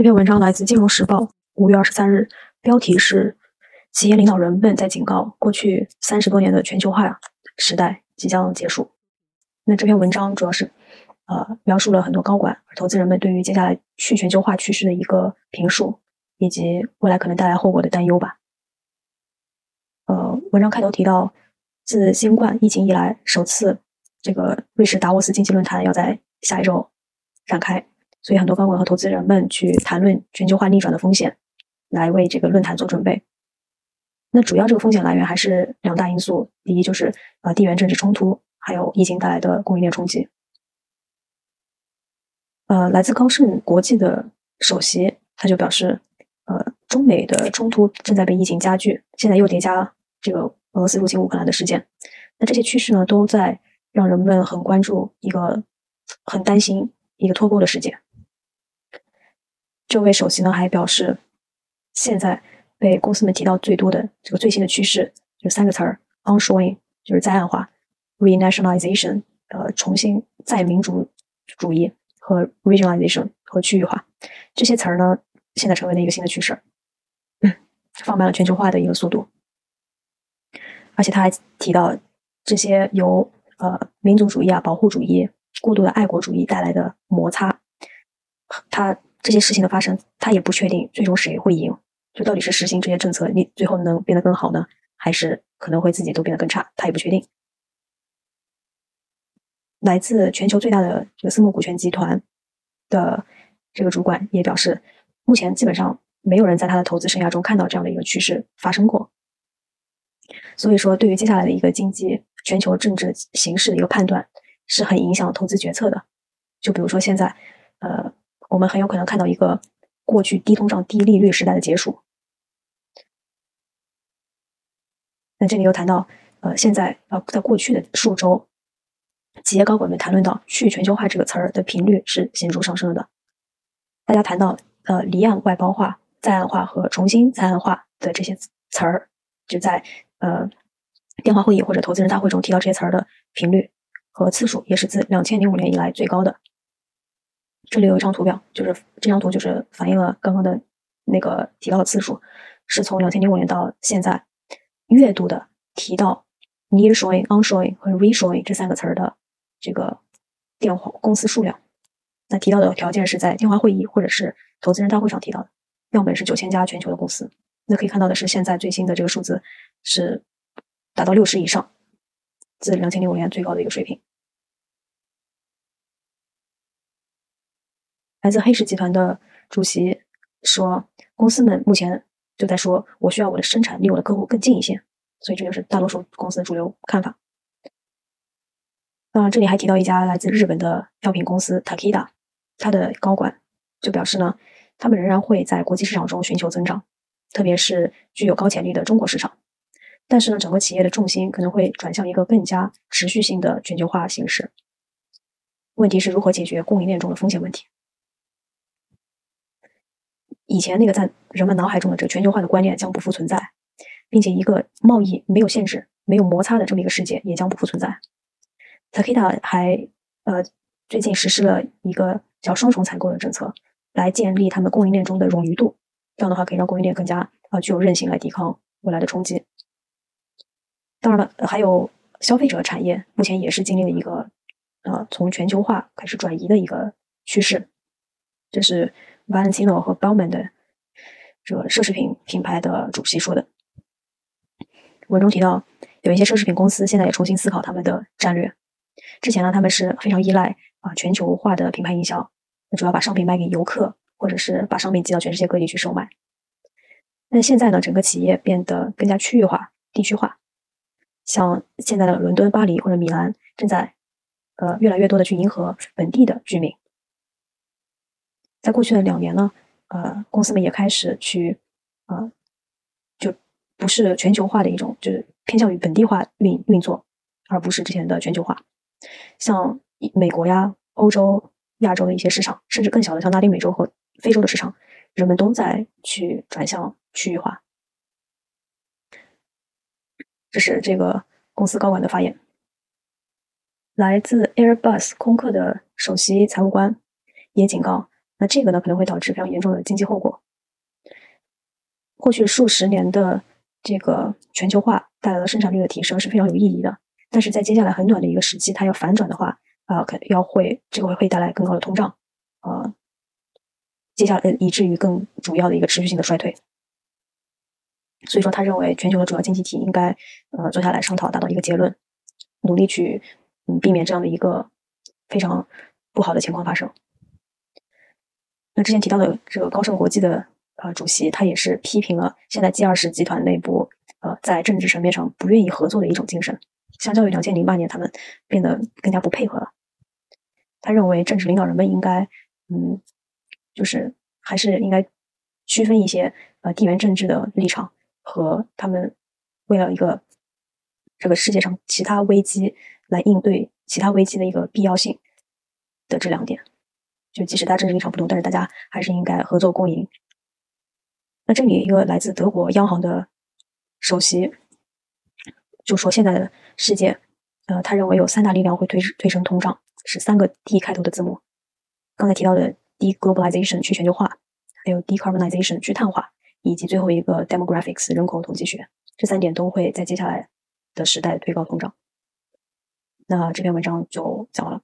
这篇文章来自《金融时报》五月二十三日，标题是“企业领导人们在警告：过去三十多年的全球化时代即将结束”。那这篇文章主要是呃描述了很多高管、投资人们对于接下来去全球化趋势的一个评述，以及未来可能带来后果的担忧吧。呃，文章开头提到，自新冠疫情以来，首次这个瑞士达沃斯经济论坛要在下一周展开。所以，很多高管和投资人们去谈论全球化逆转的风险，来为这个论坛做准备。那主要这个风险来源还是两大因素：第一就是呃地缘政治冲突，还有疫情带来的供应链冲击。呃，来自高盛国际的首席他就表示，呃，中美的冲突正在被疫情加剧，现在又叠加这个俄罗斯入侵乌克兰的事件，那这些趋势呢，都在让人们很关注一个很担心一个脱钩的世界。这位首席呢还表示，现在被公司们提到最多的这个最新的趋势，就三个词儿：onshoring，就是在岸化；renationalization，呃，重新再民主主义和 regionalization 和区域化。这些词儿呢，现在成为了一个新的趋势，放慢了全球化的一个速度。而且他还提到，这些由呃民族主义啊、保护主义、过度的爱国主义带来的摩擦，他。这些事情的发生，他也不确定最终谁会赢。就到底是实行这些政策，你最后能变得更好呢，还是可能会自己都变得更差？他也不确定。来自全球最大的这个私募股权集团的这个主管也表示，目前基本上没有人在他的投资生涯中看到这样的一个趋势发生过。所以说，对于接下来的一个经济、全球政治形势的一个判断，是很影响投资决策的。就比如说现在，呃。我们很有可能看到一个过去低通胀、低利率时代的结束。那这里又谈到，呃，现在呃，在过去的数周，企业高管们谈论到“去全球化”这个词儿的频率是显著上升的。大家谈到呃离岸外包化、在岸化和重新在岸化的这些词儿，就在呃电话会议或者投资人大会中提到这些词儿的频率和次数，也是自两千零五年以来最高的。这里有一张图表，就是这张图就是反映了刚刚的那个提到的次数，是从两千零五年到现在月度的提到 nearshoring、onshoring 和 reshoring 这三个词儿的这个电话公司数量。那提到的条件是在电话会议或者是投资人大会上提到的，样本是九千家全球的公司。那可以看到的是，现在最新的这个数字是达到六十以上，自两千零五年最高的一个水平。来自黑石集团的主席说：“公司们目前就在说，我需要我的生产离我的客户更近一些。”所以这就是大多数公司的主流看法。啊，这里还提到一家来自日本的药品公司 Takeda，它的高管就表示呢，他们仍然会在国际市场中寻求增长，特别是具有高潜力的中国市场。但是呢，整个企业的重心可能会转向一个更加持续性的全球化形式。问题是如何解决供应链中的风险问题？以前那个在人们脑海中的这个全球化的观念将不复存在，并且一个贸易没有限制、没有摩擦的这么一个世界也将不复存在。Takeda 还呃最近实施了一个叫双重采购的政策，来建立他们供应链中的冗余度，这样的话可以让供应链更加呃具有韧性来抵抗未来的冲击。当然了，还有消费者产业目前也是经历了一个呃从全球化开始转移的一个趋势，这是。Valentino 和 Bauman 的这个奢侈品品牌的主席说的，文中提到，有一些奢侈品公司现在也重新思考他们的战略。之前呢，他们是非常依赖啊全球化的品牌营销，主要把商品卖给游客，或者是把商品寄到全世界各地去售卖。但现在呢，整个企业变得更加区域化、地区化，像现在的伦敦、巴黎或者米兰，正在呃越来越多的去迎合本地的居民。在过去的两年呢，呃，公司们也开始去，呃，就不是全球化的一种，就是偏向于本地化运运作，而不是之前的全球化。像美国呀、欧洲、亚洲的一些市场，甚至更小的像拉丁美洲和非洲的市场，人们都在去转向区域化。这是这个公司高管的发言。来自 Airbus 空客的首席财务官也警告。那这个呢可能会导致非常严重的经济后果。过去数十年的这个全球化带来了生产率的提升是非常有意义的，但是在接下来很短的一个时期，它要反转的话，啊，可要会这个会带来更高的通胀，呃，接下来以至于更主要的一个持续性的衰退。所以说，他认为全球的主要经济体应该呃坐下来商讨，达到一个结论，努力去嗯避免这样的一个非常不好的情况发生。那之前提到的这个高盛国际的。呃，主席他也是批评了现在 G 二十集团内部，呃，在政治层面上不愿意合作的一种精神。相较于两千零八年，他们变得更加不配合了。他认为政治领导人们应该，嗯，就是还是应该区分一些呃地缘政治的立场和他们为了一个这个世界上其他危机来应对其他危机的一个必要性的这两点。就即使大家政治立场不同，但是大家还是应该合作共赢。那这里一个来自德国央行的首席就说，现在的世界，呃，他认为有三大力量会推推升通胀，是三个 D 开头的字母。刚才提到的 deglobalization 去全球化，还有 decarbonization 去碳化，以及最后一个 demographics 人口统计学，这三点都会在接下来的时代推高通胀。那这篇文章就讲完了。